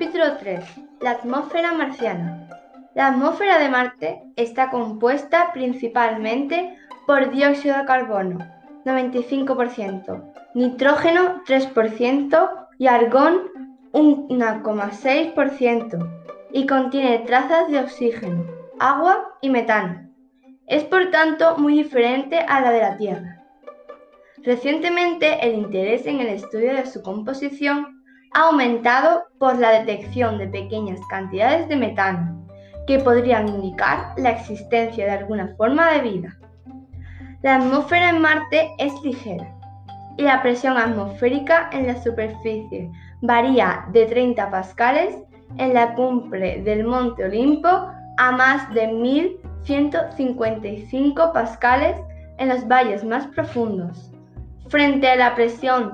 Capítulo 3. La atmósfera marciana. La atmósfera de Marte está compuesta principalmente por dióxido de carbono, 95%, nitrógeno, 3% y argón, 1,6%, y contiene trazas de oxígeno, agua y metano. Es por tanto muy diferente a la de la Tierra. Recientemente el interés en el estudio de su composición ha aumentado por la detección de pequeñas cantidades de metano, que podrían indicar la existencia de alguna forma de vida. La atmósfera en Marte es ligera y la presión atmosférica en la superficie varía de 30 pascales en la cumbre del Monte Olimpo a más de 1155 pascales en los valles más profundos, frente a la presión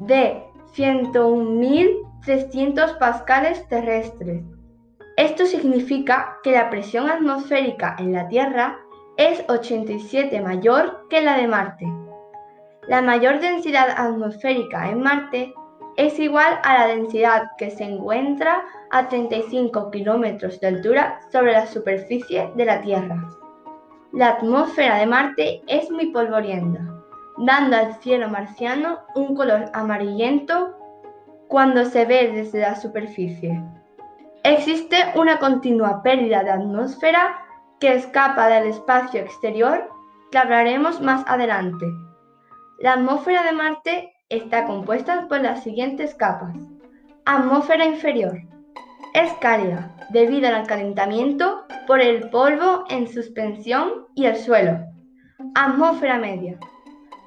de 101.300 pascales terrestres. Esto significa que la presión atmosférica en la Tierra es 87 mayor que la de Marte. La mayor densidad atmosférica en Marte es igual a la densidad que se encuentra a 35 kilómetros de altura sobre la superficie de la Tierra. La atmósfera de Marte es muy polvorienta dando al cielo marciano un color amarillento cuando se ve desde la superficie. Existe una continua pérdida de atmósfera que escapa del espacio exterior que hablaremos más adelante. La atmósfera de Marte está compuesta por las siguientes capas. Atmósfera inferior. Es cálida debido al calentamiento por el polvo en suspensión y el suelo. Atmósfera media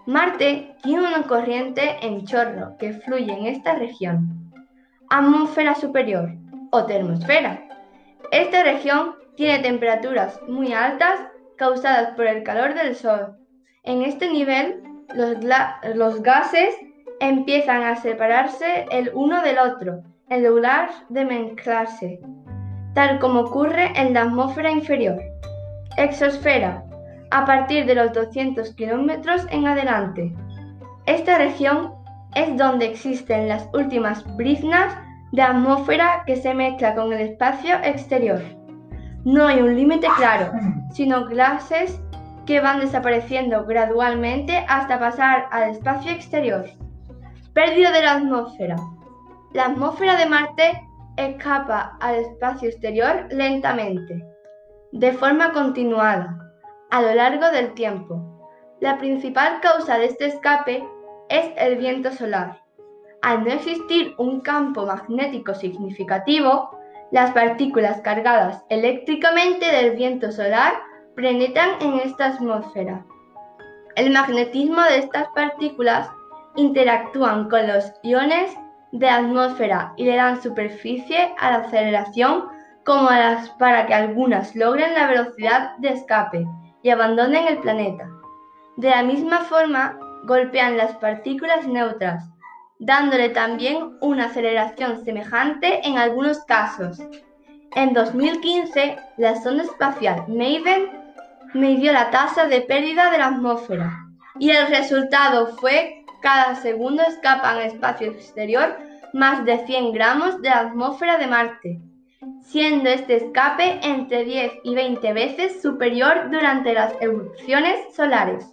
Marte tiene una corriente en chorro que fluye en esta región. Atmósfera superior o termosfera. Esta región tiene temperaturas muy altas causadas por el calor del Sol. En este nivel, los, gases empiezan a separarse el uno del otro en lugar de mezclarse, tal como ocurre en la atmósfera inferior. Exosfera a partir de los 200 kilómetros en adelante. Esta región es donde existen las últimas briznas de atmósfera que se mezcla con el espacio exterior. No hay un límite claro, sino clases que van desapareciendo gradualmente hasta pasar al espacio exterior. Pérdida de la atmósfera. La atmósfera de Marte escapa al espacio exterior lentamente, de forma continuada, a lo largo del tiempo. La principal causa de este escape es el viento solar. Al no existir un campo magnético significativo, las partículas cargadas eléctricamente del viento solar penetran en esta atmósfera. El magnetismo de estas partículas interactúan con los iones de la atmósfera y le dan superficie a la aceleración como para que algunas logren la velocidad de escape y abandonen el planeta. De la misma forma, golpean las partículas neutras, dándole también una aceleración semejante en algunos casos. En 2015, la sonda espacial Maven midió la tasa de pérdida de la atmósfera y el resultado fue cada segundo escapan al espacio exterior más de 100 gramos de la atmósfera de Marte siendo este escape entre 10 y 20 veces superior durante las erupciones solares.